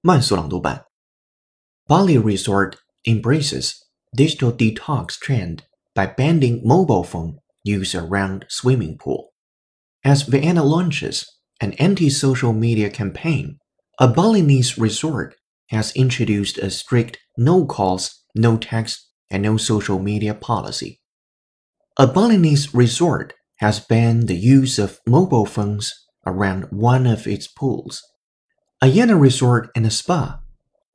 慢速朗读版。Bali Resort embraces digital detox trend by banning mobile phone use around swimming pool. As Vienna launches an anti-social media campaign, a Balinese resort has introduced a strict no calls, no text, and no social media policy. A Balinese resort has banned the use of mobile phones around one of its pools. Ayana Resort and Spa,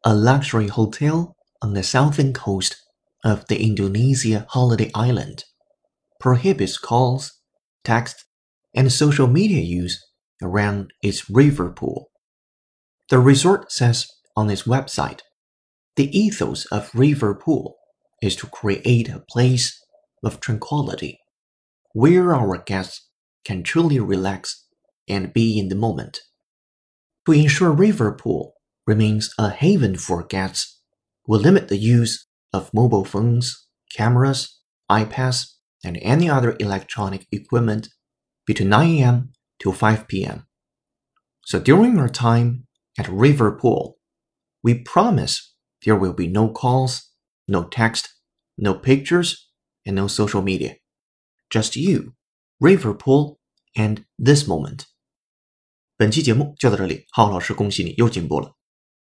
a luxury hotel on the southern coast of the Indonesia holiday island, prohibits calls, text, and social media use around its river pool. The resort says on its website, the ethos of River Pool is to create a place of tranquility where our guests can truly relax and be in the moment. To ensure River Pool remains a haven for guests, we limit the use of mobile phones, cameras, iPads, and any other electronic equipment between 9 a.m. to 5 p.m. So during our time at River Pool, we promise there will be no calls, no text, no pictures, and no social media. Just you, River Pool, and this moment. 本期节目就到这里，浩老师恭喜你又进步了。